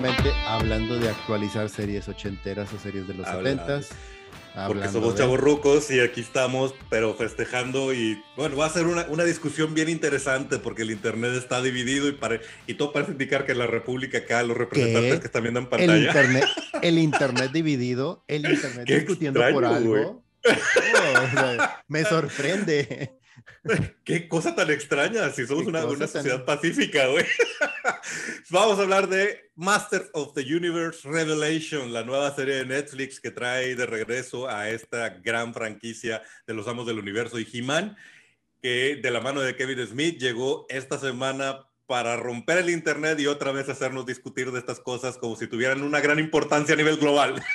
precisamente hablando de actualizar series ochenteras o series de los setentas. Porque somos chavos rucos y aquí estamos, pero festejando y bueno, va a ser una, una, discusión bien interesante porque el Internet está dividido y, pare, y todo parece indicar que la República acá, los representantes que están viendo en pantalla. El Internet, el internet dividido, el Internet discutiendo por algo. Oh, me sorprende. Qué cosa tan extraña, si somos una, una, sociedad pacífica, güey. Vamos a hablar de Master of the Universe Revelation, la nueva serie de Netflix que trae de regreso a esta gran franquicia de los Amos del Universo y He-Man, que de la mano de Kevin Smith llegó esta semana para romper el Internet y otra vez hacernos discutir de estas cosas como si tuvieran una gran importancia a nivel global.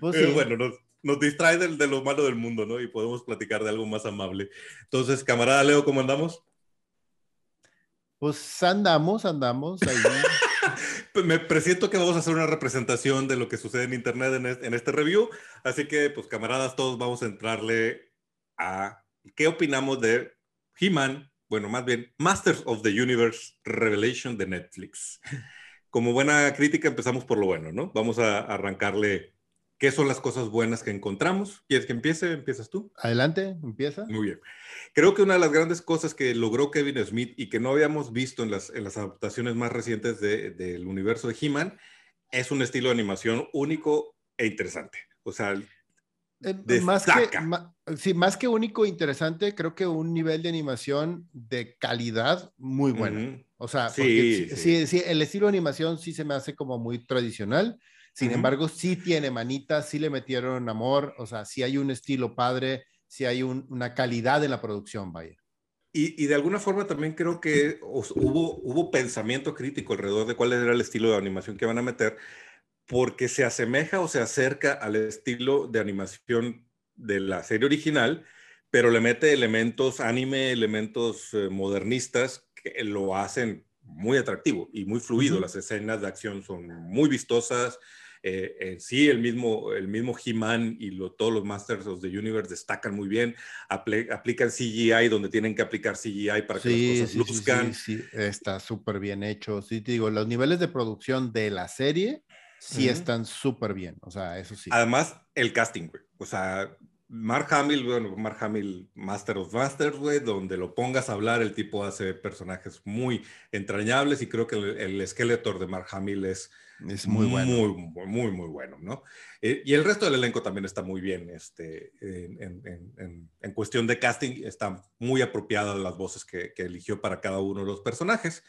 Pues bueno, nos, nos distrae de, de, lo malo del mundo, ¿no? Y podemos platicar de algo más amable. Entonces, camarada Leo, ¿cómo andamos? Pues andamos, andamos. Ahí. Me presiento que vamos a hacer una representación de lo que sucede en Internet en este, en este review. Así que, pues, camaradas, todos vamos a entrarle a qué opinamos de He-Man, bueno, más bien Masters of the Universe Revelation de Netflix. Como buena crítica, empezamos por lo bueno, ¿no? Vamos a arrancarle ¿Qué son las cosas buenas que encontramos? ¿Quieres que empiece? ¿Empiezas tú? Adelante, empieza. Muy bien. Creo que una de las grandes cosas que logró Kevin Smith y que no habíamos visto en las, en las adaptaciones más recientes del de, universo de He-Man es un estilo de animación único e interesante. O sea, eh, más que, sí, más que único e interesante, creo que un nivel de animación de calidad muy bueno. O sea, sí, sí. sí, el estilo de animación sí se me hace como muy tradicional sin embargo, sí tiene manitas, sí le metieron amor, o sea, sí hay un estilo padre, sí hay una calidad en la producción, vaya. Y, de alguna forma también creo que hubo, hubo pensamiento crítico alrededor de cuál era el estilo de animación que van a meter, porque se asemeja o se acerca al estilo de animación de la serie original, pero le mete elementos anime, elementos eh, modernistas que lo hacen muy atractivo y muy fluido. Las escenas de acción son muy vistosas, eh, eh, sí, el mismo, el mismo He-Man y todos los Masters of the Universe destacan muy bien, aplican CGI donde tienen que aplicar CGI para que las cosas luzcan. Sí, sí, está súper bien hecho. Sí, te digo, los niveles de producción de la serie sí están súper bien, o sea, eso sí. Además, el casting, güey. O sea, Mark Hamill, bueno, Mark Hamill, Master of Masters, güey, donde lo pongas a hablar, el tipo hace personajes muy entrañables y creo que el, el Skeletor de Mark Hamill es es muy bueno. Muy, muy, muy bueno, ¿no? Eh, y el resto del elenco también está muy bien. Este, en, en, en, cuestión de casting, están muy apropiadas las voces que, que, eligió para cada uno de los personajes.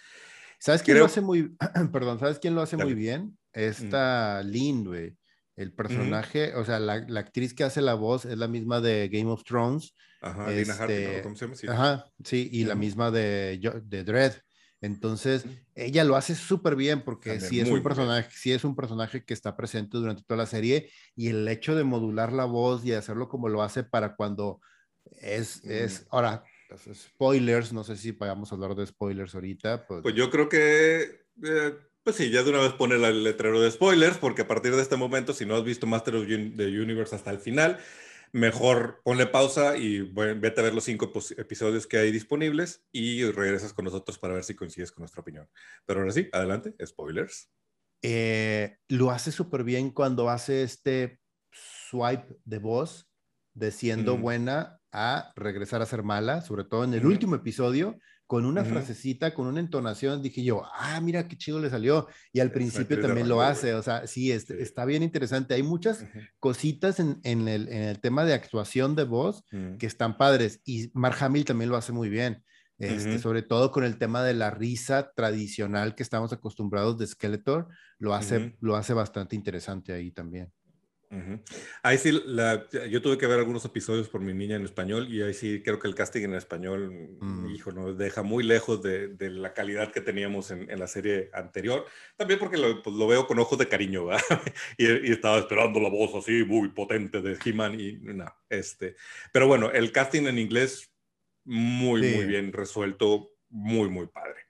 ¿Sabes quién lo hace muy, perdón, ¿sabes quién lo hace muy bien? Esta mm. Lynn, güey. El personaje, o sea, la, la, actriz que hace la voz es la misma de Game of Thrones. Ajá, Lina este, ¿cómo se llama? Sí. Ajá, sí, y la misma de, de Dread. Entonces, ella lo hace súper bien porque si es un personaje, sí es un personaje que está presente durante toda la serie y el hecho de modular la voz y hacerlo como lo hace para cuando es, es, ahora, spoilers, no sé si vayamos a hablar de spoilers ahorita. Pues, pues yo creo que, eh, pues sí, ya de una vez pone el letrero de spoilers porque a partir de este momento, si no has visto Master of the Universe hasta el final, mejor ponle pausa y vete a ver los cinco episodios que hay disponibles y regresas con nosotros para ver si coincides con nuestra opinión. Pero ahora sí, adelante, spoilers. Eh, lo hace súper bien cuando hace este swipe de voz de siendo buena a regresar a ser mala, sobre todo en el último episodio, con una frasecita, con una entonación, dije yo, ah, mira qué chido le salió. Y al principio también lo hace, o sea, sí, está bien interesante. Hay muchas cositas en, en, el, en, el, tema de actuación de voz que están padres. Y Mark Hamill también lo hace muy bien. Este, Sobre todo con el tema de la risa tradicional que estamos acostumbrados de Skeletor, lo hace, lo hace bastante interesante ahí también. Ahí sí, la, yo tuve que ver algunos episodios por mi niña en español y ahí sí creo que el casting en español, mm. hijo, nos deja muy lejos de, de, la calidad que teníamos en, en, la serie anterior. También porque lo, pues, lo veo con ojos de cariño, y, y, estaba esperando la voz así muy potente de He-Man y nada, este. Pero bueno, el casting en inglés muy, muy bien resuelto, muy, muy padre.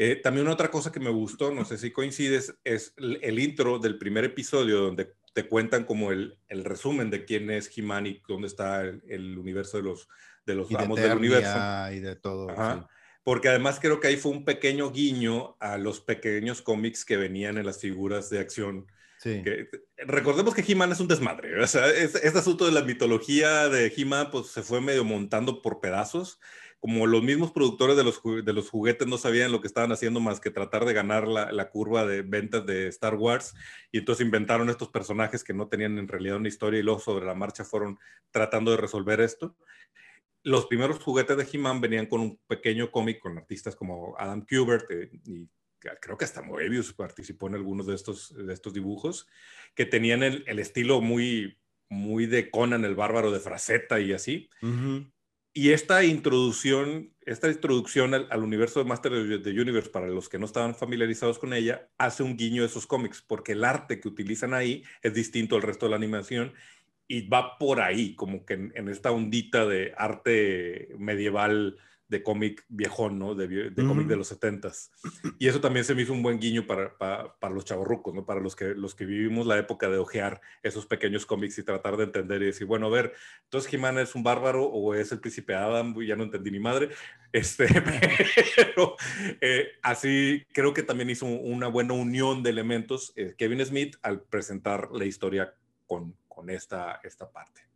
Eh, también otra cosa que me gustó, no sé si coincides, es el, el intro del primer episodio donde te cuentan como el, el resumen de quién es He-Man y dónde está el, universo de los, de los amos del universo. Y de todo. porque además creo que ahí fue un pequeño guiño a los pequeños cómics que venían en las figuras de acción. Sí. recordemos que He-Man es un desmadre. O sea, este asunto de la mitología de He-Man pues, se fue medio montando por pedazos. Como los mismos productores de los, de los juguetes no sabían lo que estaban haciendo más que tratar de ganar la, la curva de ventas de Star Wars, y entonces inventaron estos personajes que no tenían en realidad una historia y luego sobre la marcha fueron tratando de resolver esto los primeros juguetes de He-Man venían con un pequeño cómic con artistas como Adam Kubert eh, y creo que hasta Moebius participó en algunos de estos, de estos dibujos, que tenían el, estilo muy, muy de Conan el bárbaro de Fraceta y así. Y esta introducción, esta introducción al, universo de Master of the Universe, para los que no estaban familiarizados con ella, hace un guiño de esos cómics, porque el arte que utilizan ahí es distinto al resto de la animación y va por ahí, como que en, esta ondita de arte medieval de cómic viejón, ¿no? De, de cómic de los setentas. Y eso también se me hizo un buen guiño para, para, los chavorrucos, ¿no? Para los que, los que vivimos la época de ojear esos pequeños cómics y tratar de entender y decir, bueno, a ver, entonces Jimán es un bárbaro o es el príncipe Adam, ya no entendí ni madre. Este, pero eh, así creo que también hizo una buena unión de elementos eh, Kevin Smith al presentar la historia con, con esta, esta parte.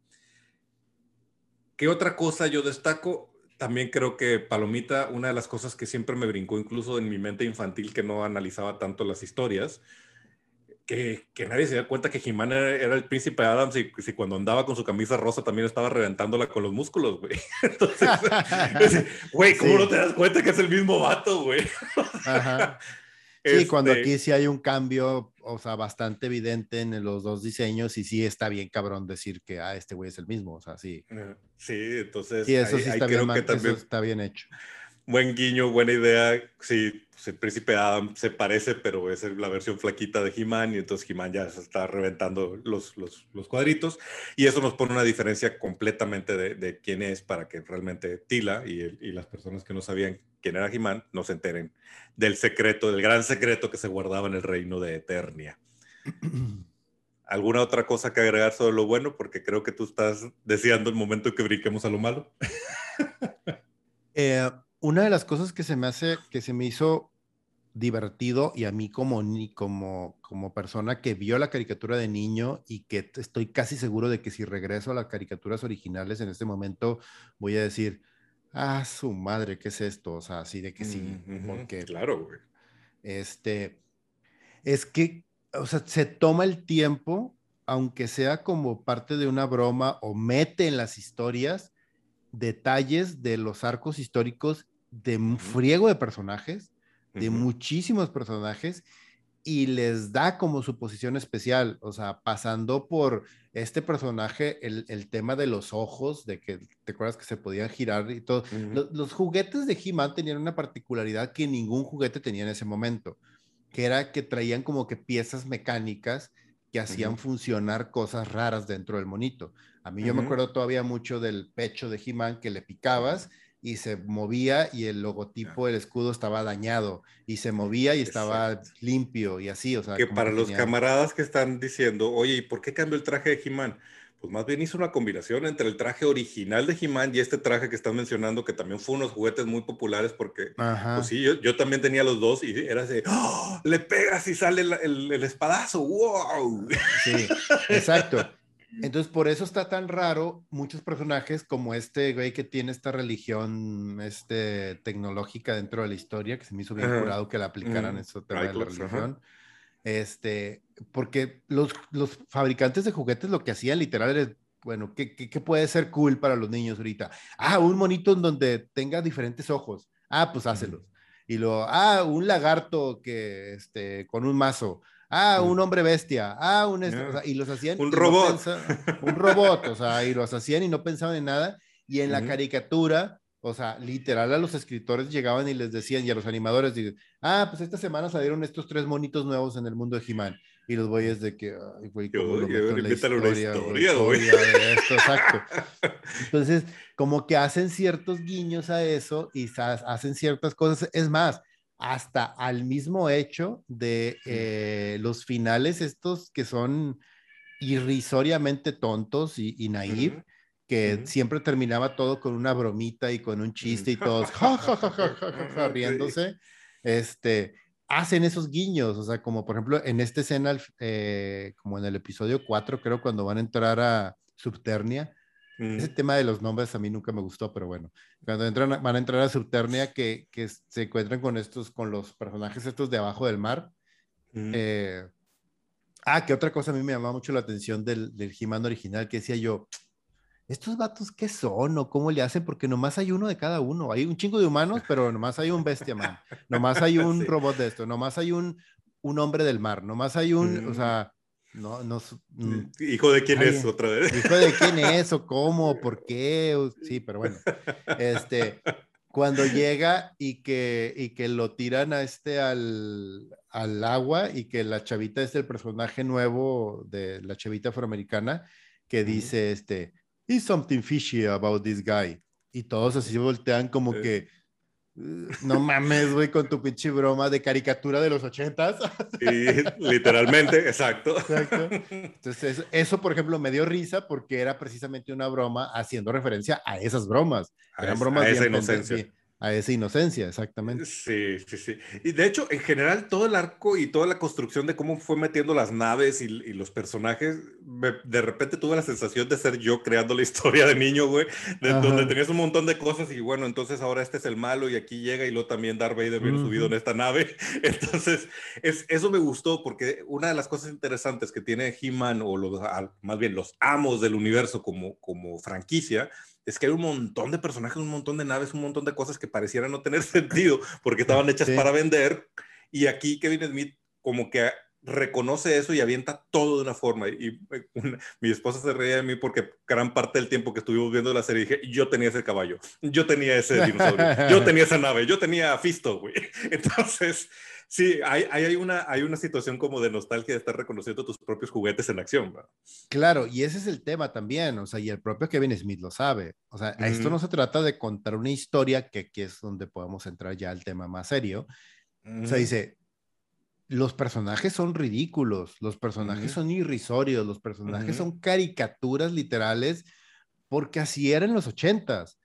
¿Qué otra cosa yo destaco? También creo que Palomita, una de las cosas que siempre me brincó, incluso en mi mente infantil, que no analizaba tanto las historias, que, que nadie se da cuenta que Jimán era, el príncipe Adams y si cuando andaba con su camisa rosa también estaba reventándola con los músculos, güey. Entonces, güey, ¿cómo no te das cuenta que es el mismo vato, güey? Ajá. Sí, cuando este aquí sí hay un cambio, o sea, bastante evidente en los dos diseños y sí está bien cabrón decir que, ah, este güey es el mismo, o sea, sí. Sí, entonces. Sí, eso sí está, bien, eso está bien hecho. Buen guiño, buena idea. Sí, pues, el príncipe Adam se parece, pero es la versión flaquita de He-Man y entonces He-Man ya se está reventando los, los, los, cuadritos y eso nos pone una diferencia completamente de, de quién es para que realmente Tila y, y las personas que no sabían quién era He-Man, no se enteren del secreto, del gran secreto que se guardaba en el reino de Eternia. ¿Alguna otra cosa que agregar sobre lo bueno? Porque creo que tú estás deseando el momento que brinquemos a lo malo. Eh, una de las cosas que se me hace, que se me hizo divertido y a mí como, como, como persona que vio la caricatura de niño y que estoy casi seguro de que si regreso a las caricaturas originales en este momento voy a decir, ah, su madre, ¿qué es esto? O sea, así de que sí, porque... Claro, güey. Este, es que, o sea, se toma el tiempo, aunque sea como parte de una broma o mete en las historias detalles de los arcos históricos de un friego de personajes, de muchísimos personajes, y les da como su posición especial, o sea, pasando por este personaje, el, el tema de los ojos, de que te acuerdas que se podían girar y todo. los, juguetes de He-Man tenían una particularidad que ningún juguete tenía en ese momento, que era que traían como que piezas mecánicas que hacían funcionar cosas raras dentro del monito. A mí yo me acuerdo todavía mucho del pecho de He-Man que le picabas y se movía y el logotipo, el escudo estaba dañado y se movía y estaba limpio y así, o sea. Que para los camaradas que están diciendo, oye, ¿y por qué cambió el traje de He-Man? Pues más bien hizo una combinación entre el traje original de He-Man y este traje que están mencionando, que también fue unos juguetes muy populares porque, pues sí, yo, yo, también tenía los dos y era así, ¡Oh! le pegas y sale el, el, el espadazo, wow. Sí, exacto. Entonces, por eso está tan raro muchos personajes como este güey que tiene esta religión este, tecnológica dentro de la historia, que se me hizo bien jurado que la aplicaran mm, eso tema de la religión. Este, porque los, los fabricantes de juguetes lo que hacían literal es, bueno, ¿qué, ¿qué, puede ser cool para los niños ahorita? Ah, un monito en donde tenga diferentes ojos. Ah, pues hácelos. Y luego, ah, un lagarto que, este, con un mazo ah, un hombre bestia, ah, un... y los hacían... Un robot. un robot, o sea, y los hacían y no pensaban en nada. Y en la caricatura, o sea, literal a los escritores llegaban y les decían, y a los animadores, dicen, ah, pues esta semana salieron estos tres monitos nuevos en el mundo de He-Man. Y los güeyes de que, ay, güey, ¿cómo lo meto en la historia, güey? exacto. Entonces, como que hacen ciertos guiños a eso y hacen ciertas cosas. Es más, hasta al mismo hecho de eh, los finales estos que son irrisoriamente tontos y, y que siempre terminaba todo con una bromita y con un chiste y todos ja, ja, ja, ja, ja, ja, riéndose. Este, hacen esos guiños, o sea, como por ejemplo en esta escena, eh, como en el episodio 4, creo, cuando van a entrar a Subternia, ese tema de los nombres a mí nunca me gustó, pero bueno, cuando entran, van a entrar a Subternia, que, que se encuentran con estos, con los personajes estos de abajo del mar. Eh, ah, que otra cosa a mí me llamaba mucho la atención del, del He-Man original, que decía yo, ¿estos vatos qué son o cómo le hacen? Porque nomás hay uno de cada uno. Hay un chingo de humanos, pero nomás hay un bestia man. Nomás hay un robot de esto. Nomás hay un, un hombre del mar. Nomás hay un, o sea, no, no. Mm. ¿Hijo de quién es otra vez? ¿Hijo de quién es o cómo? ¿Por qué? Sí, pero bueno. Este, cuando llega y que, y que lo tiran a este al, al agua y que la chavita es el personaje nuevo de la chavita afroamericana que dice, este, is something fishy about this guy. Y todos así voltean como que, no mames, güey, con tu pinche broma de caricatura de los ochentas. Sí, literalmente, exacto. exacto. Entonces, eso, por ejemplo, me dio risa porque era precisamente una broma haciendo referencia a esas bromas. Eran bromas a esa inocencia a esa inocencia, exactamente. Sí, sí, sí. Y de hecho, en general, todo el arco y toda la construcción de cómo fue metiendo las naves y, los personajes, de repente tuve la sensación de ser yo creando la historia de niño, güey, de, donde tenías un montón de cosas y bueno, entonces ahora este es el malo y aquí llega y luego también Darth Vader viene subido en esta nave. Entonces, es, eso me gustó porque una de las cosas interesantes que tiene He-Man o los, más bien los amos del universo como, como franquicia, es que hay un montón de personajes, un montón de naves, un montón de cosas que parecieran no tener sentido porque estaban hechas para vender. Y aquí Kevin Smith como que reconoce eso y avienta todo de una forma. Y eh, mi esposa se reía de mí porque gran parte del tiempo que estuvimos viendo la serie dije, yo tenía ese caballo, yo tenía ese dinosaurio, yo tenía esa nave, yo tenía a Fisto, güey. Entonces, Sí, hay, hay, una, hay una situación como de nostalgia de estar reconociendo tus propios juguetes en acción. Claro, y ese es el tema también, o sea, y el propio Kevin Smith lo sabe. O sea, esto no se trata de contar una historia, que aquí es donde podemos entrar ya al tema más serio. O sea, dice, los personajes son ridículos, los personajes son irrisorios, los personajes son caricaturas literales, porque así eran los ochentas.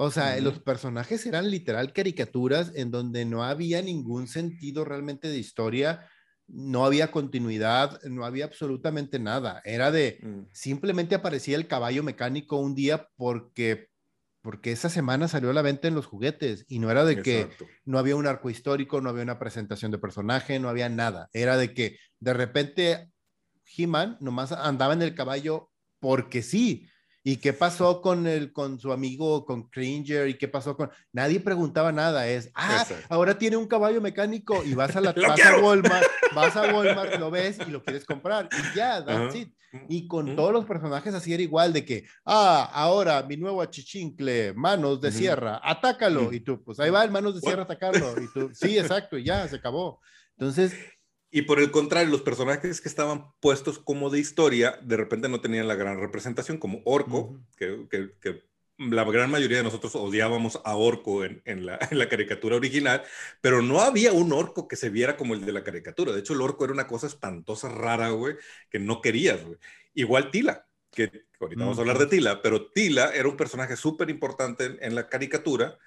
O sea, los personajes eran literal caricaturas en donde no había ningún sentido realmente de historia, no había continuidad, no había absolutamente nada. Era de, mm. simplemente aparecía el caballo mecánico un día porque, porque esa semana salió a la venta en los juguetes y no era de que no había un arco histórico, no había una presentación de personaje, no había nada. Era de que de repente He-Man nomás andaba en el caballo porque sí ¿Y qué pasó con, el, con su amigo, con Cringer? ¿Y qué pasó con...? Nadie preguntaba nada. Es, ah, ahora tiene un caballo mecánico y vas a, la, vas a Walmart, vas a Walmart, lo ves y lo quieres comprar. Y ya, that's it. Y con todos los personajes así era igual de que, ah, ahora mi nuevo achichincle, manos de sierra, atácalo. Y tú, pues ahí va el manos de sierra a atacarlo. Y tú, sí, exacto, y ya, se acabó. Entonces, y por el contrario, los personajes que estaban puestos como de historia, de repente no tenían la gran representación, como Orco, que, que, la gran mayoría de nosotros odiábamos a Orco en, en, la, en, la, caricatura original, pero no había un Orco que se viera como el de la caricatura. De hecho, el Orco era una cosa espantosa, rara, güey, que no querías, güey. Igual Tila, que ahorita vamos a hablar de Tila, pero Tila era un personaje súper importante en la caricatura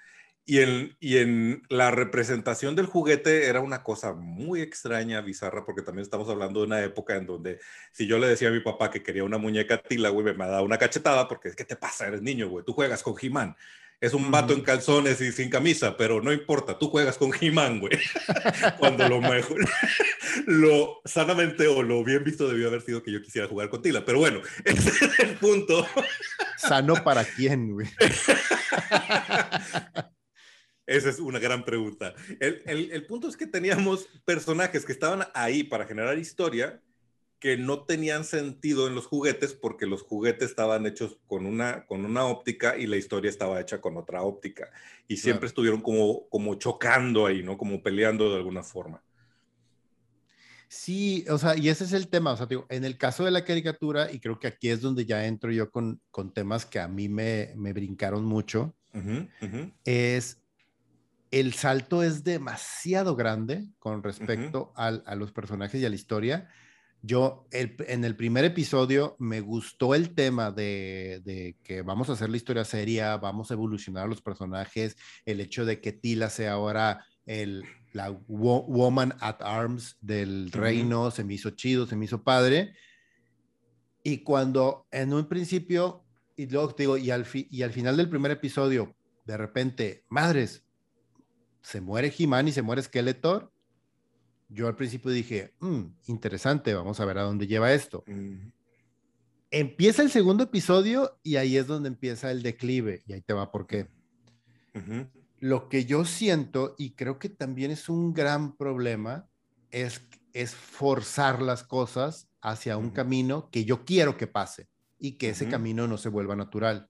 y en, y en la representación del juguete era una cosa muy extraña, bizarra, porque también estamos hablando de una época en donde si yo le decía a mi papá que quería una muñeca tila, güey, me daba una cachetada porque es que te pasa, eres niño, güey, tú juegas con He-Man. Es un vato en calzones y sin camisa, pero no importa, tú juegas con He-Man, güey. Cuando lo mejor, lo sanamente o lo bien visto debió haber sido que yo quisiera jugar con Tila. Pero bueno, ese es el punto. ¿Sano para quién, güey? Esa es una gran pregunta. El, el, el, punto es que teníamos personajes que estaban ahí para generar historia que no tenían sentido en los juguetes porque los juguetes estaban hechos con una, con una óptica y la historia estaba hecha con otra óptica. Y siempre estuvieron como, como chocando ahí, ¿no? Como peleando de alguna forma. Sí, o sea, y ese es el tema, o sea, digo, en el caso de la caricatura, y creo que aquí es donde ya entro yo con, con temas que a mí me, me brincaron mucho, es el salto es demasiado grande con respecto a los personajes y a la historia, yo en el primer episodio me gustó el tema de, que vamos a hacer la historia seria, vamos a evolucionar los personajes, el hecho de que Tila sea ahora el, la woman at arms del reino, se me hizo chido, se me hizo padre. Y cuando en un principio, y luego digo, y al, y al final del primer episodio, de repente, madres, se muere He-Man y se muere Skeletor, yo al principio dije, mm, interesante, vamos a ver a dónde lleva esto. Empieza el segundo episodio y ahí es donde empieza el declive, y ahí te va por qué. Lo que yo siento, y creo que también es un gran problema, es, es forzar las cosas hacia un camino que yo quiero que pase y que ese camino no se vuelva natural.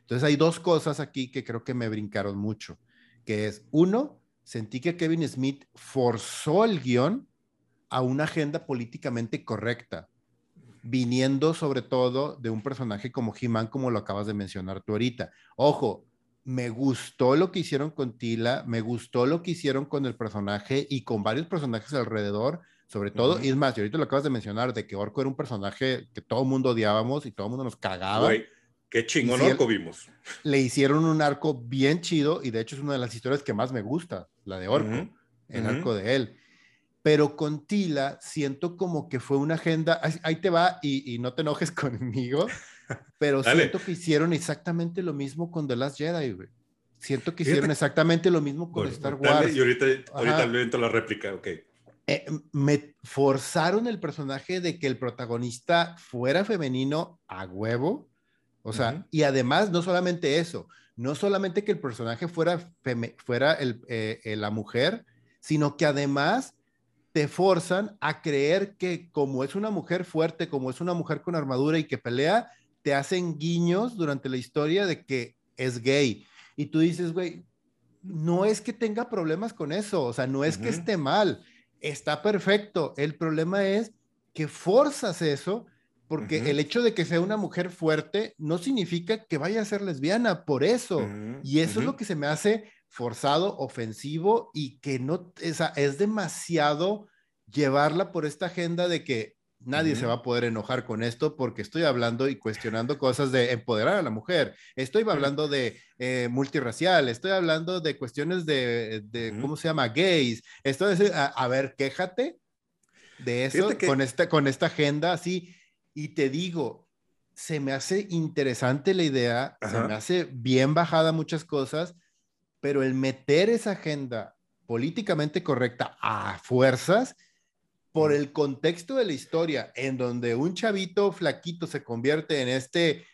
Entonces hay dos cosas aquí que creo que me brincaron mucho, que es, uno, sentí que Kevin Smith forzó el guion a una agenda políticamente correcta, viniendo sobre todo de un personaje como He-Man, como lo acabas de mencionar tú ahorita. Ojo, me gustó lo que hicieron con Tila, me gustó lo que hicieron con el personaje y con varios personajes alrededor, sobre todo, y es más, y ahorita lo acabas de mencionar, de que Orco era un personaje que todo el mundo odiábamos y todo el mundo nos cagaba. Qué chingón arco vimos. Le hicieron un arco bien chido y de hecho es una de las historias que más me gusta, la de Orco, el arco de él. Pero con Tila siento como que fue una agenda, ahí te va y, no te enojes conmigo, pero siento que hicieron exactamente lo mismo con The Last Jedi, güey. Siento que hicieron exactamente lo mismo con Star Wars. y ahorita, ahorita le la réplica, ok. Eh, me forzaron el personaje de que el protagonista fuera femenino a huevo o sea, y además, no solamente eso, no solamente que el personaje fuera, fuera el, eh, eh, la mujer, sino que además te forzan a creer que como es una mujer fuerte, como es una mujer con armadura y que pelea, te hacen guiños durante la historia de que es gay. Y tú dices, güey, no es que tenga problemas con eso, o sea, no es que esté mal, está perfecto. El problema es que forzas eso porque el hecho de que sea una mujer fuerte no significa que vaya a ser lesbiana, por eso. y eso es lo que se me hace forzado, ofensivo y que no, es, es demasiado llevarla por esta agenda de que nadie se va a poder enojar con esto porque estoy hablando y cuestionando cosas de empoderar a la mujer, estoy hablando de eh, multirracial, estoy hablando de cuestiones de, de ¿cómo se llama? Gays, esto es, a, ver, quéjate de eso con, esta, con esta agenda así y te digo, se me hace interesante la idea, se me hace bien bajada muchas cosas, pero el meter esa agenda políticamente correcta a fuerzas, por el contexto de la historia, en donde un chavito flaquito se convierte en este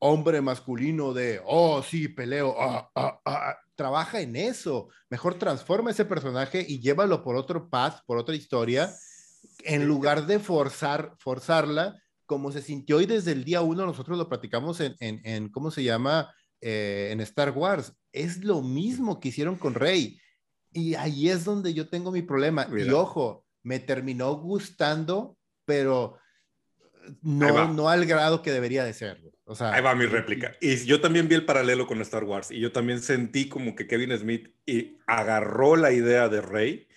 hombre masculino de, oh, sí, peleo, ah, ah, ah", trabaja en eso. Mejor transforma ese personaje y llévalo por otro path, por otra historia, en lugar de forzar, forzarla como se sintió y desde el día uno nosotros lo platicamos en, en, ¿cómo se llama? Eh, en Star Wars. Es lo mismo que hicieron con Rey. Y ahí es donde yo tengo mi problema. Y ojo, me terminó gustando, pero no, no al grado que debería de ser. O sea, ahí va mi réplica. Y yo también vi el paralelo con Star Wars y yo también sentí como que Kevin Smith y agarró la idea de Rey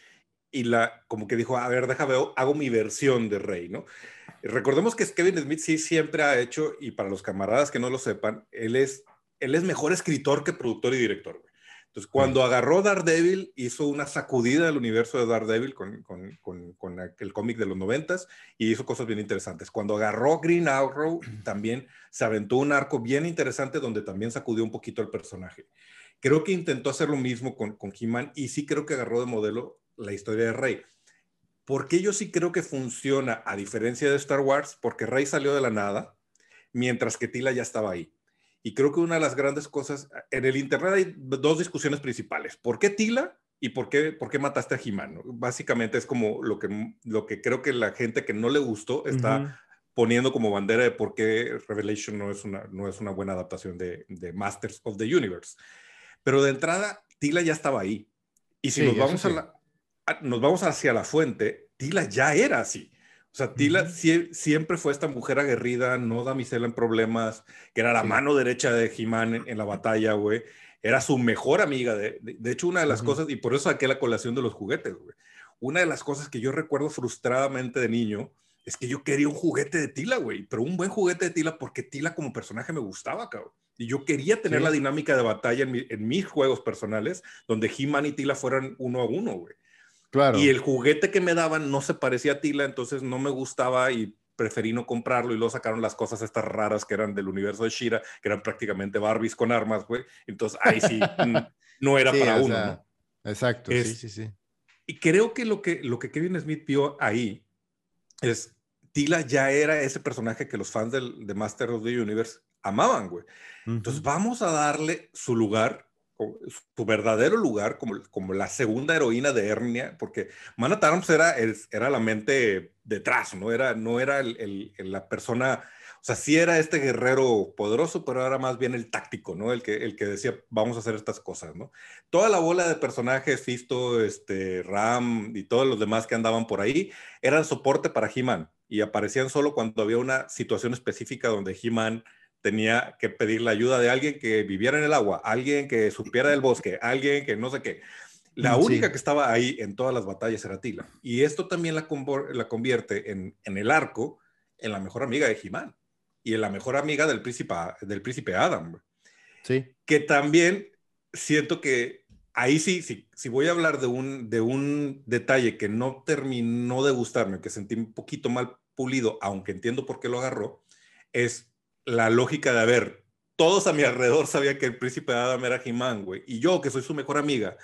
y la como que dijo, a ver, déjame, hago mi versión de Rey, ¿no? Recordemos que Kevin Smith sí siempre ha hecho, y para los camaradas que no lo sepan, él es, él es mejor escritor que productor y director. Entonces, cuando agarró Daredevil, hizo una sacudida del universo de Daredevil con, con, con, el cómic de los noventas y hizo cosas bien interesantes. Cuando agarró Green Arrow, también se aventó un arco bien interesante donde también sacudió un poquito el personaje. Creo que intentó hacer lo mismo con, con He-Man y sí creo que agarró de modelo la historia de Rey. Porque yo sí creo que funciona, a diferencia de Star Wars, porque Rey salió de la nada, mientras que Tila ya estaba ahí. Y creo que una de las grandes cosas, en el Internet hay dos discusiones principales. ¿Por qué Tila y por qué, por qué mataste a He-Man? Básicamente es como lo que, lo que creo que la gente que no le gustó está poniendo como bandera de por qué Revelation no es una, no es una buena adaptación de, de Masters of the Universe. Pero de entrada, Tila ya estaba ahí. Y si nos vamos a la, nos vamos hacia la fuente, Tila ya era así. O sea, Tila siempre fue esta mujer aguerrida, no damisela en problemas, que era la mano derecha de He-Man en, la batalla, güey. Era su mejor amiga. De, de, hecho, una de las cosas, y por eso saqué la colación de los juguetes, güey. Una de las cosas que yo recuerdo frustradamente de niño es que yo quería un juguete de Tila, güey, pero un buen juguete de Tila porque Tila como personaje me gustaba, cabrón. Y yo quería tener la dinámica de batalla en, mis juegos personales, donde He-Man y Tila fueran uno a uno, güey. Claro. Y el juguete que me daban no se parecía a Tila, entonces no me gustaba y preferí no comprarlo y luego sacaron las cosas estas raras que eran del universo de Shira, que eran prácticamente Barbies con armas, güey. Entonces ahí sí no era para uno. Exacto, sí, sí, sí. Y creo que lo, que lo que Kevin Smith vio ahí es, Tila ya era ese personaje que los fans del, de Master of the Universe amaban, güey. Entonces vamos a darle su lugar su verdadero lugar como, como la segunda heroína de Hernia, porque Mana Tarms era, era la mente detrás, no era, no era el, la persona, o sea, sí era este guerrero poderoso, pero era más bien el táctico, ¿no? El que, el que decía, vamos a hacer estas cosas, ¿no? Toda la bola de personajes, Fisto, este, Ram y todos los demás que andaban por ahí, eran soporte para He-Man y aparecían solo cuando había una situación específica donde He-Man tenía que pedir la ayuda de alguien que viviera en el agua, alguien que supiera del bosque, alguien que no sé qué. La única que estaba ahí en todas las batallas era Tila. Y esto también la, la convierte en, en, el arco en la mejor amiga de Jimán y en la mejor amiga del príncipe, del príncipe Adam. Sí. Que también siento que ahí sí, sí, si voy a hablar de un, de un detalle que no terminó de gustarme, que sentí un poquito mal pulido, aunque entiendo por qué lo agarró, es la lógica de, haber todos a mi alrededor sabían que el príncipe de Adam era He-Man, güey, y yo, que soy su mejor amiga,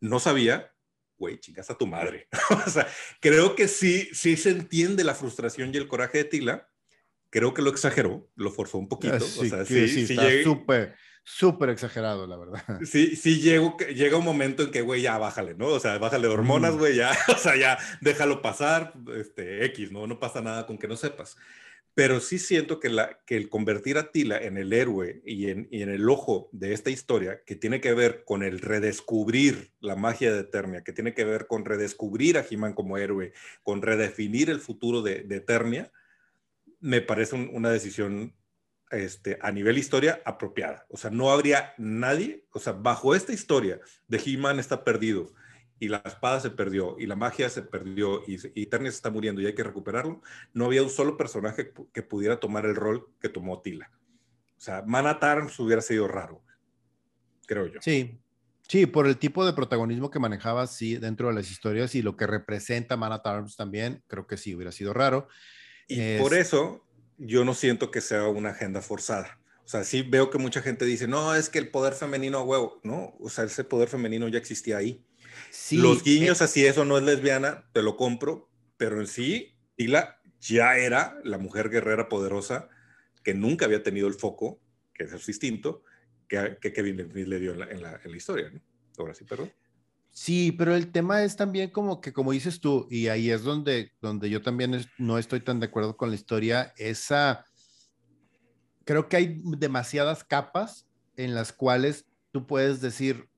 no sabía, güey, chingas a tu madre. o sea, creo que sí, sí se entiende la frustración y el coraje de Tila. Creo que lo exageró, lo forzó un poquito. Sí, o sea, sí, sí, sí está súper, súper exagerado, la verdad. Sí, sí, llego, llega un momento en que, güey, ya bájale, ¿no? O sea, bájale de hormonas, mm. güey, ya, o sea, ya déjalo pasar, este, X, ¿no? No pasa nada con que no sepas. Pero sí siento que, el convertir a Tila en el héroe y en, el ojo de esta historia, que tiene que ver con el redescubrir la magia de Eternia, que tiene que ver con redescubrir a He-Man como héroe, con redefinir el futuro de, de Eternia, me parece una decisión este, a nivel historia apropiada. O sea, no habría nadie, o sea, bajo esta historia de He-Man está perdido y la espada se perdió y la magia se perdió y, y Eternia se está muriendo y hay que recuperarlo, no había un solo personaje que pudiera tomar el rol que tomó Tila. O sea, Mana Tarms hubiera sido raro, creo yo. Sí, sí, por el tipo de protagonismo que manejaba, sí, dentro de las historias y lo que representa Mana Tarms también, creo que sí hubiera sido raro. Y por eso yo no siento que sea una agenda forzada. O sea, sí veo que mucha gente dice, no, es que el poder femenino, huevo, no, o sea, ese poder femenino ya existía ahí. Los guiños, eh, así eso no es lesbiana, te lo compro, pero en sí, Tila ya era la mujer guerrera poderosa que nunca había tenido el foco, que es distinto, que, que Kevin le dio en la, historia. ¿no? Ahora sí, perdón. Sí, pero el tema es también como que, como dices tú, y ahí es donde, donde yo también no estoy tan de acuerdo con la historia, esa, creo que hay demasiadas capas en las cuales tú puedes decir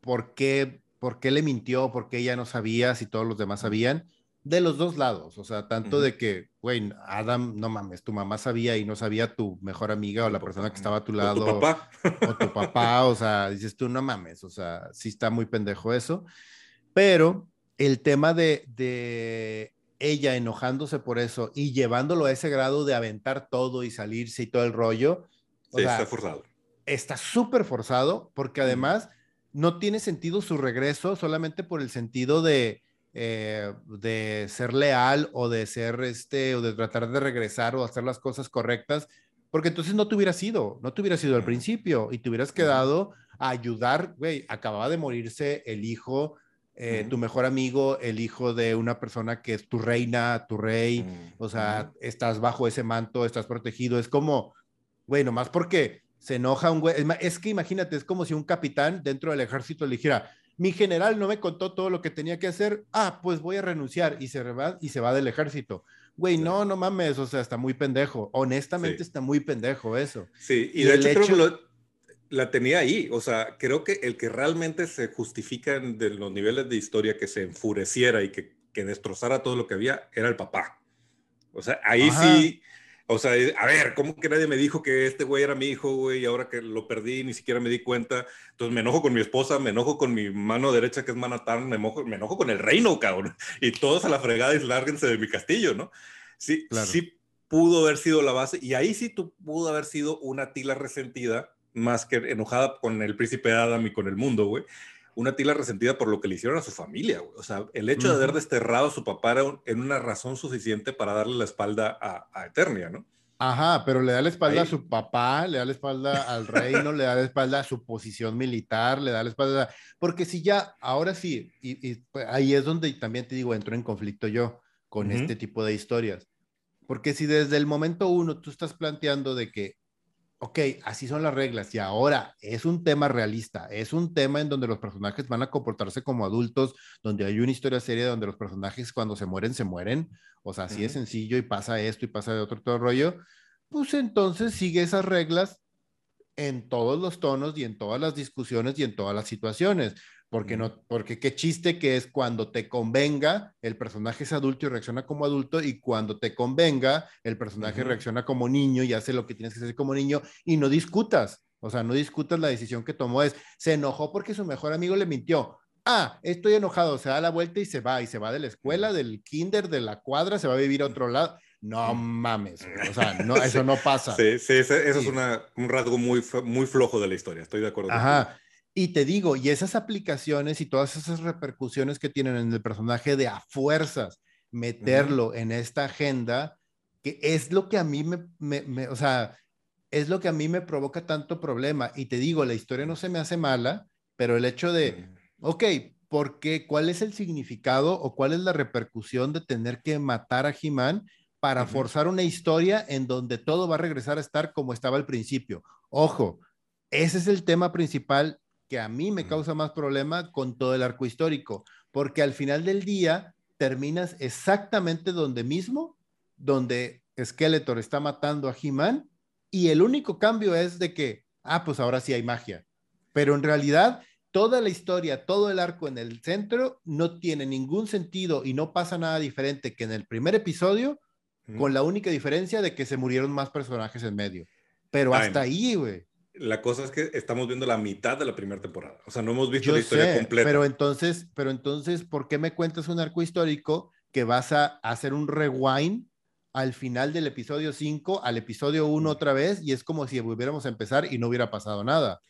por qué por qué le mintió, por qué ella no sabía, si todos los demás sabían, de los dos lados, o sea, tanto de que, güey, Adam, no mames, tu mamá sabía y no sabía tu mejor amiga o la persona que estaba a tu lado. O tu papá. O tu papá, o sea, dices tú, no mames, o sea, sí está muy pendejo eso, pero el tema de, de ella enojándose por eso y llevándolo a ese grado de aventar todo y salirse y todo el rollo. Sí, está forzado. Está súper forzado porque además no tiene sentido su regreso solamente por el sentido de, eh, de ser leal o de ser este, o de tratar de regresar o hacer las cosas correctas, porque entonces no te hubieras sido, no te hubieras ido al principio y te hubieras quedado a ayudar, güey, acababa de morirse el hijo, eh, tu mejor amigo, el hijo de una persona que es tu reina, tu rey, o sea, estás bajo ese manto, estás protegido, es como, güey, nomás porque se enoja un güey. Es que imagínate, es como si un capitán dentro del ejército le dijera, mi general no me contó todo lo que tenía que hacer, ah, pues voy a renunciar y se va, y se va del ejército. Güey, no, no mames, o sea, está muy pendejo. Honestamente está muy pendejo eso. Sí, y, de hecho, creo que la tenía ahí. O sea, creo que el que realmente se justifica de los niveles de historia que se enfureciera y que, que destrozara todo lo que había era el papá. O sea, ahí sí o sea, a ver, ¿cómo que nadie me dijo que este güey era mi hijo, güey? Y ahora que lo perdí, ni siquiera me di cuenta. Entonces me enojo con mi esposa, me enojo con mi mano derecha, que es Manatán, me enojo, me enojo con el reino, cabrón. Y todos a la fregada y lárguense de mi castillo, ¿no? sí, sí pudo haber sido la base, y ahí sí tú pudo haber sido una tila resentida, más que enojada con el príncipe Adam y con el mundo, güey. Una tila resentida por lo que le hicieron a su familia, güey. O sea, el hecho de haber desterrado a su papá era en una razón suficiente para darle la espalda a, a Eternia, ¿no? Ajá, pero le da la espalda a su papá, le da la espalda al reino, le da la espalda a su posición militar, le da la espalda. Porque si ya, ahora sí, y, pues, ahí es donde también te digo, entro en conflicto yo con este tipo de historias. Porque si desde el momento uno tú estás planteando de que, ok, así son las reglas y ahora es un tema realista, es un tema en donde los personajes van a comportarse como adultos, donde hay una historia seria donde los personajes cuando se mueren, se mueren o sea, así es sencillo y pasa esto y pasa de otro todo rollo, pues entonces sigue esas reglas en todos los tonos y en todas las discusiones y en todas las situaciones. Porque no, porque qué chiste que es cuando te convenga, el personaje es adulto y reacciona como adulto, y cuando te convenga, el personaje reacciona como niño y hace lo que tienes que hacer como niño y no discutas. O sea, no discutas la decisión que tomó. Es, se enojó porque su mejor amigo le mintió ah, estoy enojado, se da la vuelta y se va, y se va de la escuela, del kinder, de la cuadra, se va a vivir a otro lado. No mames, o sea, no, eso no pasa. Sí, sí, eso es un rasgo muy, muy flojo de la historia, estoy de acuerdo. Ajá, y te digo, y esas aplicaciones y todas esas repercusiones que tienen en el personaje de a fuerzas, meterlo en esta agenda, que es lo que a mí me, me, o sea, es lo que a mí me provoca tanto problema. Y te digo, la historia no se me hace mala, pero el hecho de ok, ¿por qué? ¿Cuál es el significado o cuál es la repercusión de tener que matar a He-Man para forzar una historia en donde todo va a regresar a estar como estaba al principio? Ojo, ese es el tema principal que a mí me causa más problema con todo el arco histórico, porque al final del día terminas exactamente donde mismo, donde Skeletor está matando a He-Man, y el único cambio es de que, ah, pues ahora sí hay magia. Pero en realidad toda la historia, todo el arco en el centro no tiene ningún sentido y no pasa nada diferente que en el primer episodio, con la única diferencia de que se murieron más personajes en medio. Pero hasta ahí, güey. La cosa es que estamos viendo la mitad de la primera temporada. O sea, no hemos visto la historia completa. Pero entonces, pero entonces, ¿por qué me cuentas un arco histórico que vas a hacer un rewind al final del episodio 5 al episodio 1 otra vez? Y es como si volviéramos a empezar y no hubiera pasado nada.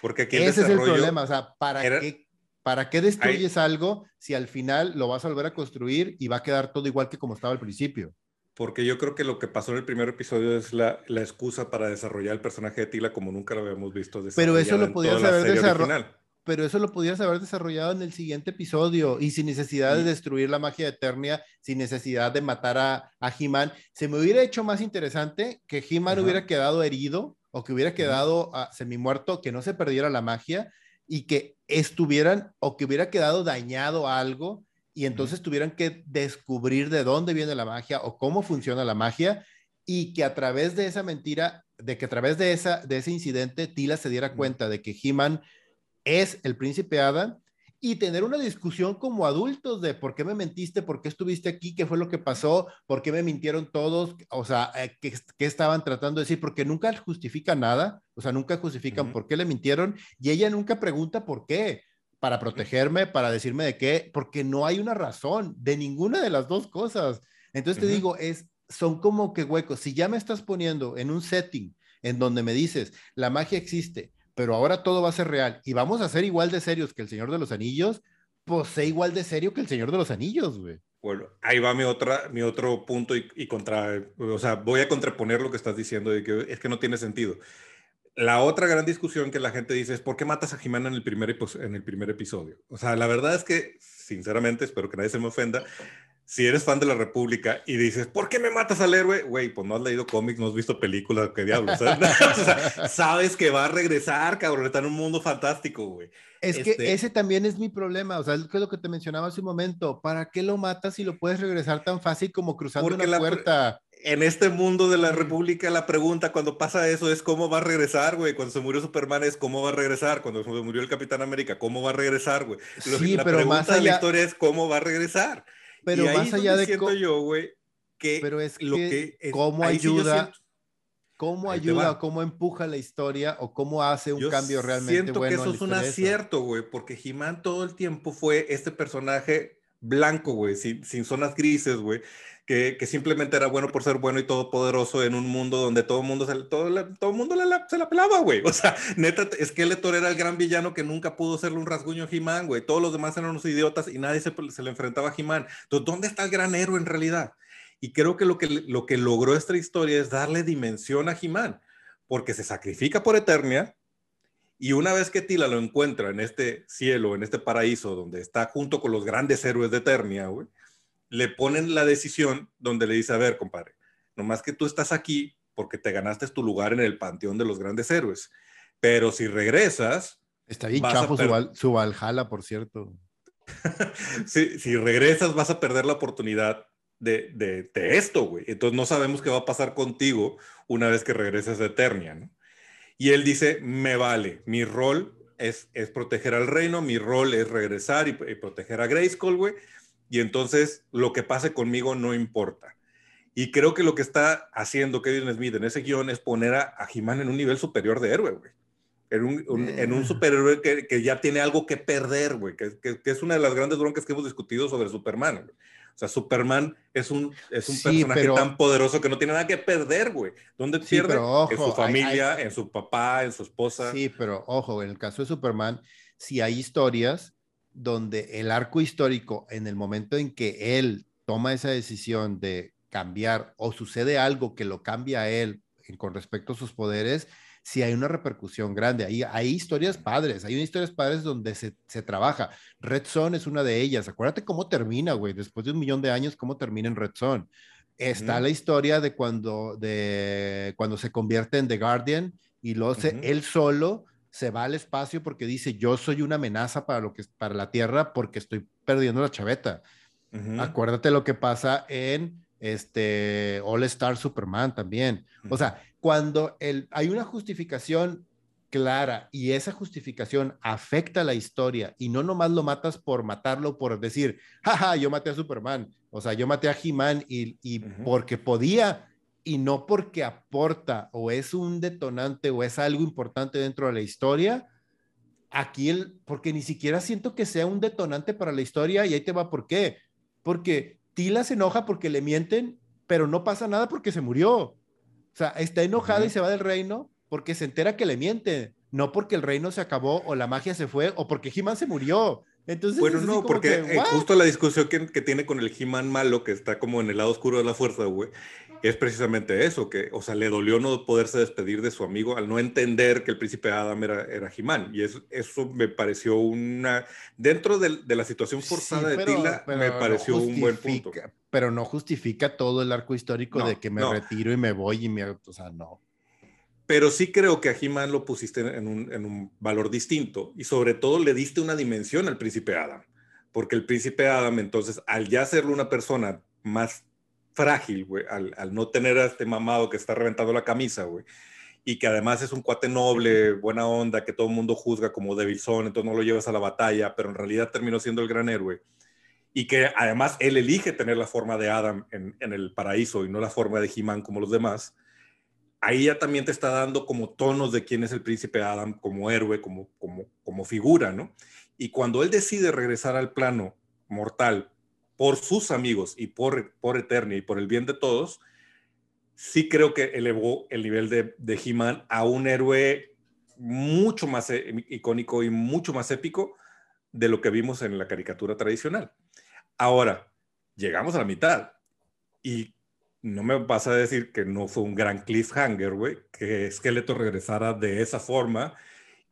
Porque aquí Ese es el problema, o sea, ¿para, qué, ¿para qué destruyes algo si al final lo vas a volver a construir y va a quedar todo igual que como estaba al principio? Porque yo creo que lo que pasó en el primer episodio es la, la excusa para desarrollar el personaje de Tila como nunca lo habíamos visto Pero eso lo podías haber desarrollado. Pero eso lo podías haber desarrollado en el siguiente episodio y sin necesidad de destruir la magia de Eternia, sin necesidad de matar a, a He-Man. Se me hubiera hecho más interesante que He-Man hubiera quedado herido o que hubiera quedado uh, semi muerto, que no se perdiera la magia y que estuvieran o que hubiera quedado dañado algo y entonces tuvieran que descubrir de dónde viene la magia o cómo funciona la magia y que a través de esa mentira, de que a través de, esa, de ese incidente, Tila se diera cuenta de que He-Man es el príncipe Adam y tener una discusión como adultos de por qué me mentiste, por qué estuviste aquí, qué fue lo que pasó, por qué me mintieron todos, o sea, eh, qué, estaban tratando de decir, porque nunca justifican nada, o sea, nunca justifican por qué le mintieron y ella nunca pregunta por qué, para protegerme, para decirme de qué, porque no hay una razón de ninguna de las dos cosas. Entonces te digo, es, son como que huecos. Si ya me estás poniendo en un setting en donde me dices, la magia existe, pero ahora todo va a ser real y vamos a ser igual de serios que el Señor de los Anillos, pues sé igual de serio que el Señor de los Anillos, güey. Bueno, ahí va mi, otra, mi otro punto y, contra, o sea, voy a contraponer lo que estás diciendo de que es que no tiene sentido. La otra gran discusión que la gente dice es ¿por qué matas a Jimena en el primer, en el primer episodio? O sea, la verdad es que, sinceramente, espero que nadie se me ofenda, si eres fan de la República y dices, ¿por qué me matas al héroe? Güey, pues no has leído cómics, no has visto películas, qué diablos. sabes que va a regresar, cabrón, está en un mundo fantástico, güey. Es que este ese también es mi problema, o sea, es lo que te mencionaba hace un momento. ¿Para qué lo matas si lo puedes regresar tan fácil como cruzando una puerta? En este mundo de la República, la pregunta cuando pasa eso es cómo va a regresar, güey. Cuando se murió Superman es cómo va a regresar. Cuando se murió el Capitán América, cómo va a regresar, güey. Sí, la pero pregunta más allá... de la historia es cómo va a regresar. Pero más allá de siento yo, güey, que pero es lo que, cómo ayuda cómo ayuda cómo empuja la historia o cómo hace un cambio realmente siento que eso es un acierto, güey, porque He-Man todo el tiempo fue este personaje blanco, güey, sin, sin zonas grises, güey que, simplemente era bueno por ser bueno y todopoderoso en un mundo donde todo el mundo se, todo, todo mundo se la pelaba, güey. O sea, neta, Skeletor era el gran villano que nunca pudo hacerle un rasguño a He-Man, güey. Todos los demás eran unos idiotas y nadie se, se le enfrentaba a He-Man. Entonces, ¿dónde está el gran héroe en realidad? Y creo que lo que, lo que logró esta historia es darle dimensión a He-Man, porque se sacrifica por Eternia, y una vez que Tila lo encuentra en este cielo, en este paraíso, donde está junto con los grandes héroes de Eternia, güey, le ponen la decisión donde le dice, a ver, compadre, nomás que tú estás aquí porque te ganaste tu lugar en el panteón de los grandes héroes, pero si regresas... Está bien chafo su, su, Valhalla, por cierto. si, si, regresas vas a perder la oportunidad de, de, de esto, güey. Entonces no sabemos qué va a pasar contigo una vez que regreses a Eternia, ¿no? Y él dice, me vale, mi rol es, es proteger al reino, mi rol es regresar y, y proteger a Grayskull, güey y entonces lo que pase conmigo no importa. Y creo que lo que está haciendo Kevin Smith en ese guion es poner a, a en un nivel superior de héroe, güey. En un, en un, superhéroe que, que, ya tiene algo que perder, güey, que, que, es una de las grandes broncas que hemos discutido sobre Superman. O sea, Superman es un, es un personaje tan poderoso que no tiene nada que perder, güey. ¿Dónde pierde? en su familia, en su papá, en su esposa. Sí, pero ojo, en el caso de Superman, si hay historias donde el arco histórico, en el momento en que él toma esa decisión de cambiar o sucede algo que lo cambia a él con respecto a sus poderes, si hay una repercusión grande. Ahí hay historias padres, hay historias padres donde se, trabaja. Red Son es una de ellas. Acuérdate cómo termina, güey, después de un millón de años, cómo termina en Red Son. Está la historia de cuando, de cuando se convierte en The Guardian y lo hace él solo se va al espacio porque dice, yo soy una amenaza para, lo que, para la Tierra porque estoy perdiendo la chaveta. Acuérdate lo que pasa en este All Star Superman también. O sea, cuando el, hay una justificación clara y esa justificación afecta la historia y no nomás lo matas por matarlo, por decir, jaja, yo maté a Superman, o sea, yo maté a He-Man y, y porque podía y no porque aporta o es un detonante o es algo importante dentro de la historia, aquí el, porque ni siquiera siento que sea un detonante para la historia y ahí te va por qué. Porque Tila se enoja porque le mienten, pero no pasa nada porque se murió. O sea, está enojada y se va del reino porque se entera que le miente, no porque el reino se acabó o la magia se fue o porque He-Man se murió. Entonces, bueno, no, porque eh, justo la discusión que, que tiene con el He-Man malo, que está como en el lado oscuro de la fuerza, güey, es precisamente eso, que, o sea, le dolió no poderse despedir de su amigo al no entender que el príncipe Adam era, era He-Man. Y eso, eso me pareció una, dentro de, de la situación forzada de Tila, me pareció un buen punto. Pero no justifica todo el arco histórico de que me retiro y me voy y me, o sea, no. Pero sí creo que a He-Man lo pusiste en un, en un valor distinto y sobre todo le diste una dimensión al príncipe Adam. Porque el príncipe Adam, entonces, al ya ser una persona más frágil, güey, al, no tener a este mamado que está reventando la camisa, güey, y que además es un cuate noble, buena onda, que todo el mundo juzga como debilzón, entonces no lo llevas a la batalla, pero en realidad terminó siendo el gran héroe. Y que además él elige tener la forma de Adam en, el paraíso y no la forma de He-Man como los demás. Ahí ya también te está dando como tonos de quién es el príncipe Adam como héroe, como, como, como figura, ¿no? Y cuando él decide regresar al plano mortal por sus amigos y por, por Eternia y por el bien de todos, sí creo que elevó el nivel de, de He-Man a un héroe mucho más e, icónico y mucho más épico de lo que vimos en la caricatura tradicional. Ahora, llegamos a la mitad y no me vas a decir que no fue un gran cliffhanger, güey, que Skeletor regresara de esa forma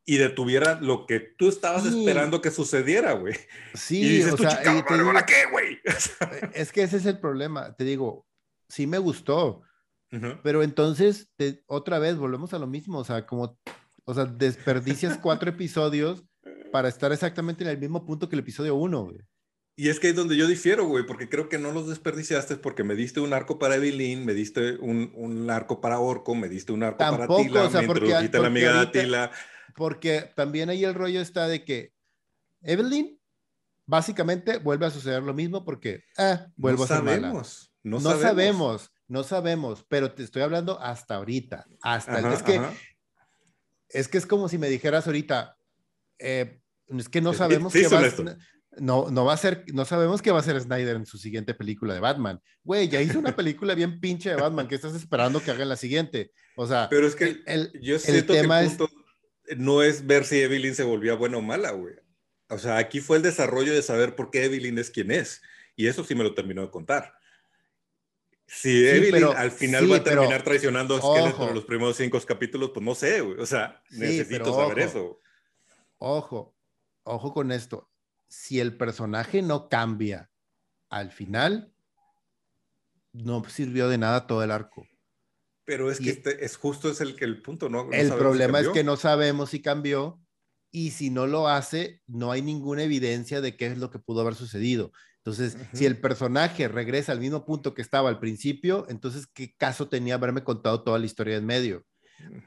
y detuviera lo que tú estabas esperando que sucediera, güey. Sí, o sea, te qué, güey? Eh, es que ese es el problema. Te digo, sí me gustó, pero entonces otra vez volvemos a lo mismo, o sea, como, o sea, desperdicias cuatro episodios para estar exactamente en el mismo punto que el episodio uno, güey. Y es que es donde yo difiero, güey, porque creo que no los desperdiciaste porque me diste un arco para Evelyn, me diste un, un arco para Orco, me diste un arco para Tila, o sea, me introdujiste a la amiga de Tila porque también ahí el rollo está de que Evelyn básicamente vuelve a suceder lo mismo porque, ah, vuelvo a ser sabemos, No, no sabemos. no sabemos, pero te estoy hablando hasta ahorita, hasta, es que, es que es como si me dijeras ahorita, eh, es que no sabemos qué va, no, no va a ser, no sabemos qué va a hacer Snyder en su siguiente película de Batman. Güey, ya hizo una película bien pinche de Batman, ¿qué estás esperando que haga en la siguiente? O sea, pero es que el, yo siento el tema que el punto no es ver si Evelyn se volvía buena o mala, güey. O sea, aquí fue el desarrollo de saber por qué Evelyn es quien es. Y eso sí me lo terminó de contar. Si Evelyn al final va a terminar traicionando a Skeletor en los primeros cinco capítulos, pues no sé, güey. O sea, necesito saber eso. Ojo, ojo con esto si el personaje no cambia al final, no sirvió de nada todo el arco. Pero es que este es justo es el que el punto, ¿no? el problema es que no sabemos si cambió y si no lo hace, no hay ninguna evidencia de qué es lo que pudo haber sucedido. Entonces, si el personaje regresa al mismo punto que estaba al principio, entonces, ¿qué caso tenía haberme contado toda la historia en medio?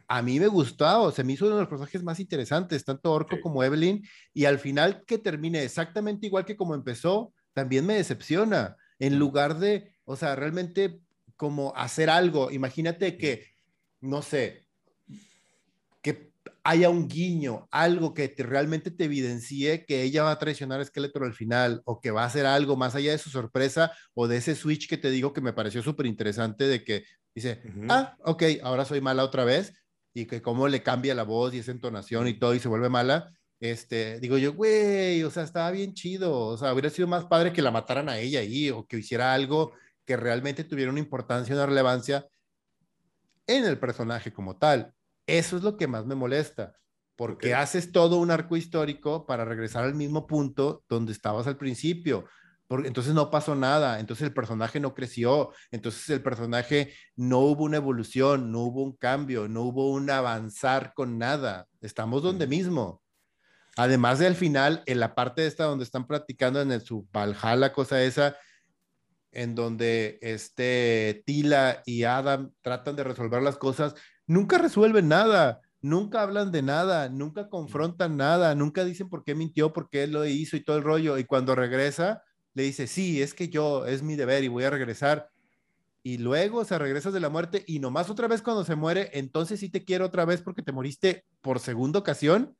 A mí me gustó, se me hizo uno de los personajes más interesantes, tanto Orco como Evelyn, y al final que termine exactamente igual que como empezó, también me decepciona. En lugar de, o sea, realmente como hacer algo, imagínate que, no sé, haya un guiño, algo que realmente te evidencie que ella va a traicionar a Skeletor al final, o que va a hacer algo más allá de su sorpresa, o de ese switch que te digo que me pareció súper interesante de que Dice, ah, ok, ahora soy mala otra vez. Y que cómo le cambia la voz y esa entonación y todo y se vuelve mala. Este, digo yo, güey, o sea, estaba bien chido. O sea, hubiera sido más padre que la mataran a ella ahí o que hiciera algo que realmente tuviera una importancia, una relevancia en el personaje como tal. Eso es lo que más me molesta, porque haces todo un arco histórico para regresar al mismo punto donde estabas al principio entonces no pasó nada, entonces el personaje no creció, entonces el personaje no hubo una evolución, no hubo un cambio, no hubo un avanzar con nada, estamos donde mismo. Además de al final, en la parte esta donde están practicando en el, su Valhalla, cosa esa, en donde este Tila y Adam tratan de resolver las cosas, nunca resuelven nada, nunca hablan de nada, nunca confrontan nada, nunca dicen por qué mintió, por qué lo hizo y todo el rollo. Y cuando regresa, le dice, sí, es que yo, es mi deber y voy a regresar. Y luego se regresa de la muerte y nomás otra vez cuando se muere, entonces sí te quiero otra vez porque te moriste por segunda ocasión,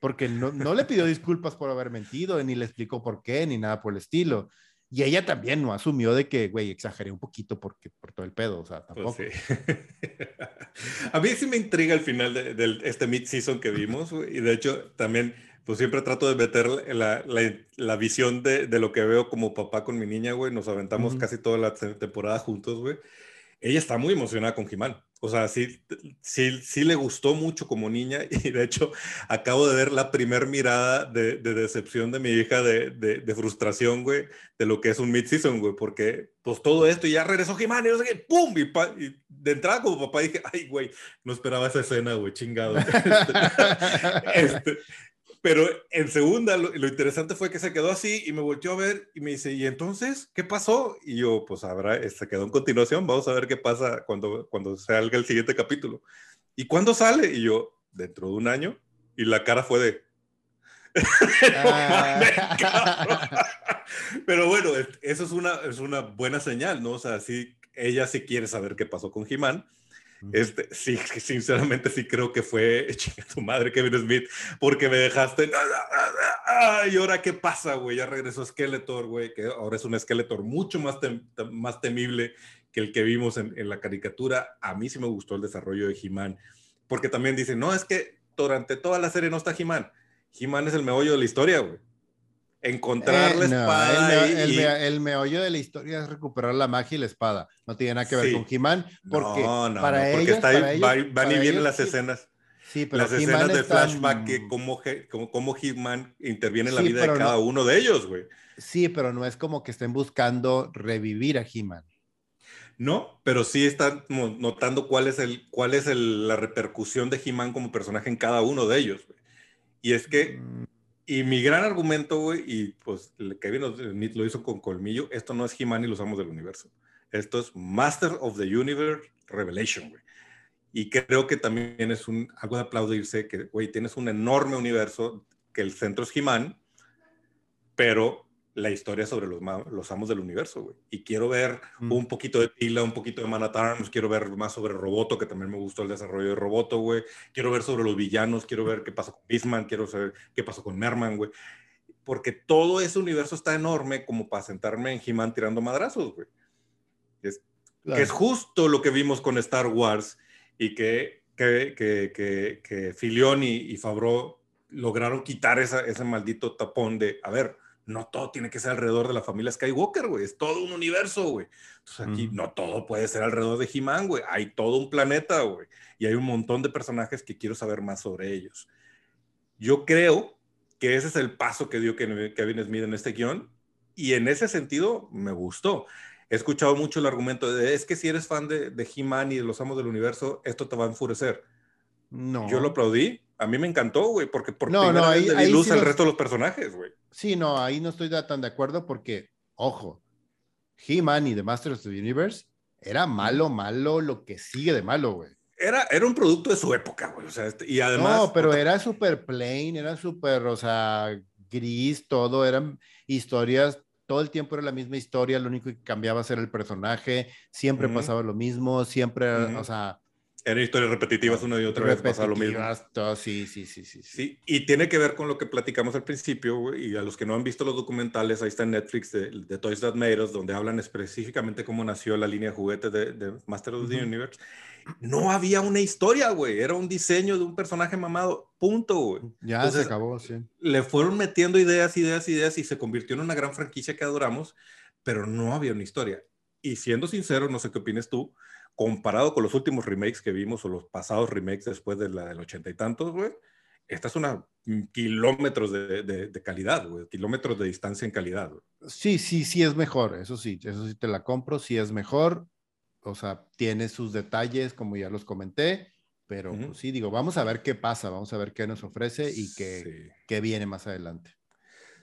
porque no, no le pidió disculpas por haber mentido, ni le explicó por qué, ni nada por el estilo. Y ella también no asumió de que, güey, exageré un poquito porque, por todo el pedo, o sea, pues tampoco. a mí sí me intriga el final de, este mid-season que vimos, y de hecho también pues siempre trato de meter la, la, la visión de, de, lo que veo como papá con mi niña, güey. Nos aventamos casi toda la temporada juntos, güey. Ella está muy emocionada con Jimán. O sea, sí, sí, sí le gustó mucho como niña y de hecho acabo de ver la primer mirada de, de, decepción de mi hija, de, frustración, güey, de lo que es un mid-season, güey, porque pues todo esto y ya regresó Jimán y no sé qué, ¡pum! Y, de entrada como papá dije, ay, güey, no esperaba esa escena, güey, chingado. este, pero en segunda, lo, interesante fue que se quedó así y me volteó a ver y me dice, ¿y entonces qué pasó? Y yo, pues habrá, se quedó en continuación, vamos a ver qué pasa cuando, cuando salga el siguiente capítulo. ¿Y cuándo sale? Y yo, dentro de un año. Y la cara fue de... Ah. Pero bueno, eso es una, es una buena señal, ¿no? O sea, sí, ella sí quiere saber qué pasó con Jimán este, sí, sinceramente sí creo que fue, tu madre, Kevin Smith, porque me dejaste, y ahora qué pasa, güey, ya regresó Skeletor, güey, que ahora es un Skeletor mucho más, más temible que el que vimos en, en, la caricatura. A mí sí me gustó el desarrollo de He-Man, porque también dicen, no, es que durante toda la serie no está He-Man. He-Man es el meollo de la historia, güey encontrar la eh, espada. El, meollo de la historia es recuperar la magia y la espada. No tiene nada que ver con He-Man. Porque no, no, para porque está ahí, van y vienen las escenas. Sí, pero las escenas de flashback que cómo, cómo, He-Man interviene en la vida de cada uno de ellos, güey. Sí, pero no es como que estén buscando revivir a He-Man. No, pero sí están notando cuál es, el, cuál es el, la repercusión de He-Man como personaje en cada uno de ellos. Güey. Y es que mm. Y mi gran argumento, güey, y pues Kevin Smith lo hizo con colmillo, esto no es He-Man y los amos del universo. Esto es Master of the Universe Revelation, güey. Y creo que también es un, algo de aplaudirse que, güey, tienes un enorme universo, que el centro es He-Man, pero la historia sobre los, los amos del universo, güey. Y quiero ver mm. un poquito de Tila, un poquito de Man quiero ver más sobre Roboto, que también me gustó el desarrollo de Roboto, güey. Quiero ver sobre los villanos, quiero ver qué pasó con Bisman, quiero saber qué pasó con Merman, güey. porque todo ese universo está enorme como para sentarme en He-Man tirando madrazos, güey. Es, Que es justo lo que vimos con Star Wars y que, que, que, que, Filioni y Favreau lograron quitar esa, ese maldito tapón de, a ver, no todo tiene que ser alrededor de la familia Skywalker, güey, es todo un universo, güey. Entonces aquí no todo puede ser alrededor de He-Man, güey, hay todo un planeta, güey, y hay un montón de personajes que quiero saber más sobre ellos. Yo creo que ese es el paso que dio Kevin Smith en este guion, y en ese sentido me gustó. He escuchado mucho el argumento de, es que si eres fan de, de He-Man y de los amos del universo, esto te va a enfurecer. No. Yo lo aplaudí, a mí me encantó, güey, porque por no, primera no, ahí, vez luz al resto de los personajes, güey. Sí, no, ahí no estoy tan de acuerdo porque, ojo, He-Man y The Masters of the Universe era malo, malo, lo que sigue de malo, güey. Era, era un producto de su época, güey. O sea, este, y además. No, pero era súper plain, era súper, o sea, gris, todo, eran historias, todo el tiempo era la misma historia, lo único que cambiaba era el personaje, siempre pasaba lo mismo, siempre, o sea, eran historias repetitivas una y otra vez, pasa lo mismo. sí, sí, sí, sí, sí. Y tiene que ver con lo que platicamos al principio, y a los que no han visto los documentales, ahí está en Netflix de, Toys That Made Us, donde hablan específicamente cómo nació la línea de juguetes de, de Master of the Universe. No había una historia, güey, era un diseño de un personaje mamado, punto, güey. Ya se acabó, sí. Le fueron metiendo ideas, ideas, ideas, y se convirtió en una gran franquicia que adoramos, pero no había una historia. Y siendo sincero, no sé qué opinas tú, comparado con los últimos remakes que vimos o los pasados remakes después de la del ochenta y tantos, güey, esta es una mm, kilómetros de, de, calidad, güey, kilómetros de distancia en calidad. Sí, sí, sí es mejor, eso sí, eso sí te la compro, sí es mejor, o sea, tiene sus detalles, como ya los comenté, pero pues sí, digo, vamos a ver qué pasa, vamos a ver qué nos ofrece y qué, qué viene más adelante.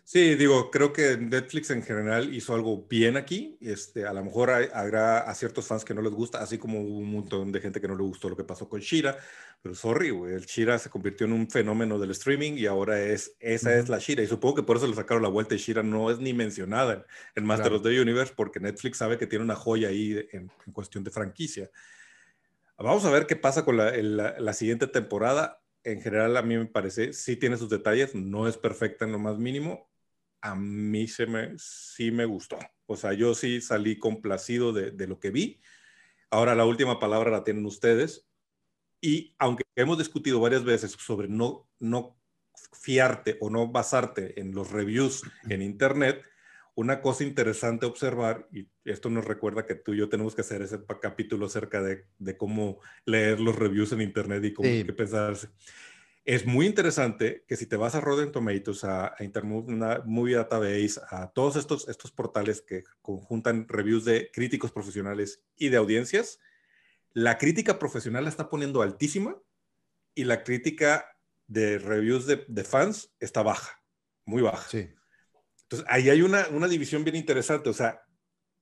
Sí, digo, creo que Netflix en general hizo algo bien aquí. Este, a lo mejor habrá a ciertos fans que no les gusta, así como un montón de gente que no le gustó lo que pasó con Shira. Pero sorry, güey, el Shira se convirtió en un fenómeno del streaming y ahora es, esa es la Shira. Y supongo que por eso le sacaron la vuelta y Shira no es ni mencionada en, Master of the Universe porque Netflix sabe que tiene una joya ahí en, cuestión de franquicia. Vamos a ver qué pasa con la, la siguiente temporada en general a mí me parece, sí tiene sus detalles, no es perfecta en lo más mínimo, a mí se me, sí me gustó. O sea, yo sí salí complacido de, de lo que vi. Ahora la última palabra la tienen ustedes. Y aunque hemos discutido varias veces sobre no, no fiarte o no basarte en los reviews en Internet, una cosa interesante observar, y esto nos recuerda que tú y yo tenemos que hacer ese capítulo acerca de, de cómo leer los reviews en Internet y cómo sí. qué pensarse es muy interesante que si te vas a Rotten Tomatoes, a, a Internet Movie Database, a todos estos, estos portales que conjuntan reviews de críticos profesionales y de audiencias, la crítica profesional la está poniendo altísima y la crítica de reviews de, de fans está baja, muy baja. Sí. Entonces, ahí hay una, una división bien interesante. O sea,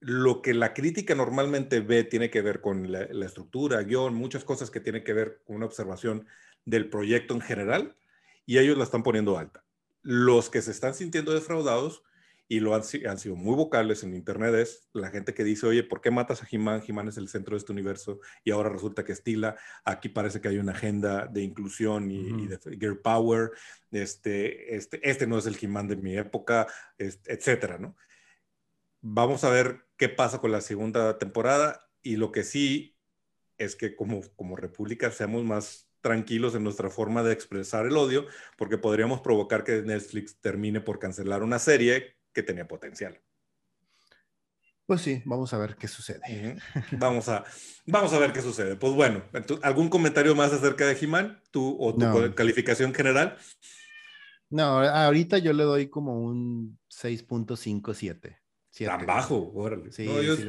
lo que la crítica normalmente ve tiene que ver con la, la estructura, guion, muchas cosas que tienen que ver con una observación del proyecto en general y ellos la están poniendo alta. Los que se están sintiendo defraudados y lo han, han sido muy vocales en internet es la gente que dice, oye, ¿por qué matas a He-Man? He-Man es el centro de este universo y ahora resulta que estila. Aquí parece que hay una agenda de inclusión y, de gear power. Este, este, este no es el He-Man de mi época, etcétera, ¿no? Vamos a ver qué pasa con la segunda temporada y lo que sí es que como, como república seamos más tranquilos en nuestra forma de expresar el odio, porque podríamos provocar que Netflix termine por cancelar una serie que tenía potencial. Pues sí, vamos a ver qué sucede. Vamos a, vamos a ver qué sucede. Pues bueno, ¿algún comentario más acerca de He-Man? ¿Tú o tu calificación general? No, ahorita yo le doy como un 6.57. Tan bajo, órale. Sí, yo, sí,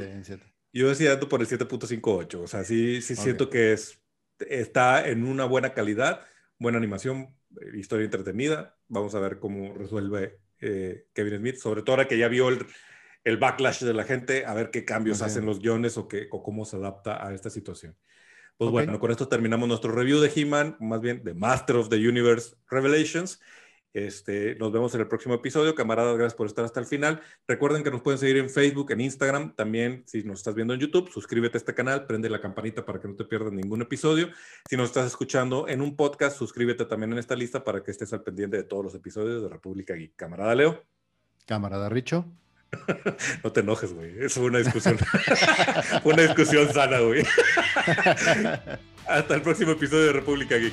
yo decía por el 7.58. O sea, sí, sí siento que es está en una buena calidad, buena animación, historia entretenida. Vamos a ver cómo resuelve eh, Kevin Smith, sobre todo ahora que ya vio el, el, backlash de la gente, a ver qué cambios hacen los guiones o, qué, o cómo se adapta a esta situación. Pues bueno, con esto terminamos nuestro review de He-Man, más bien de Master of the Universe Revelations. Este, nos vemos en el próximo episodio. Camaradas, gracias por estar hasta el final. Recuerden que nos pueden seguir en Facebook, en Instagram. También, si nos estás viendo en YouTube, suscríbete a este canal, prende la campanita para que no te pierdas ningún episodio. Si nos estás escuchando en un podcast, suscríbete también en esta lista para que estés al pendiente de todos los episodios de República Geek. Camarada Leo. Camarada Richo. No te enojes, güey. Eso fue una discusión. una discusión sana, güey. Hasta el próximo episodio de República Geek.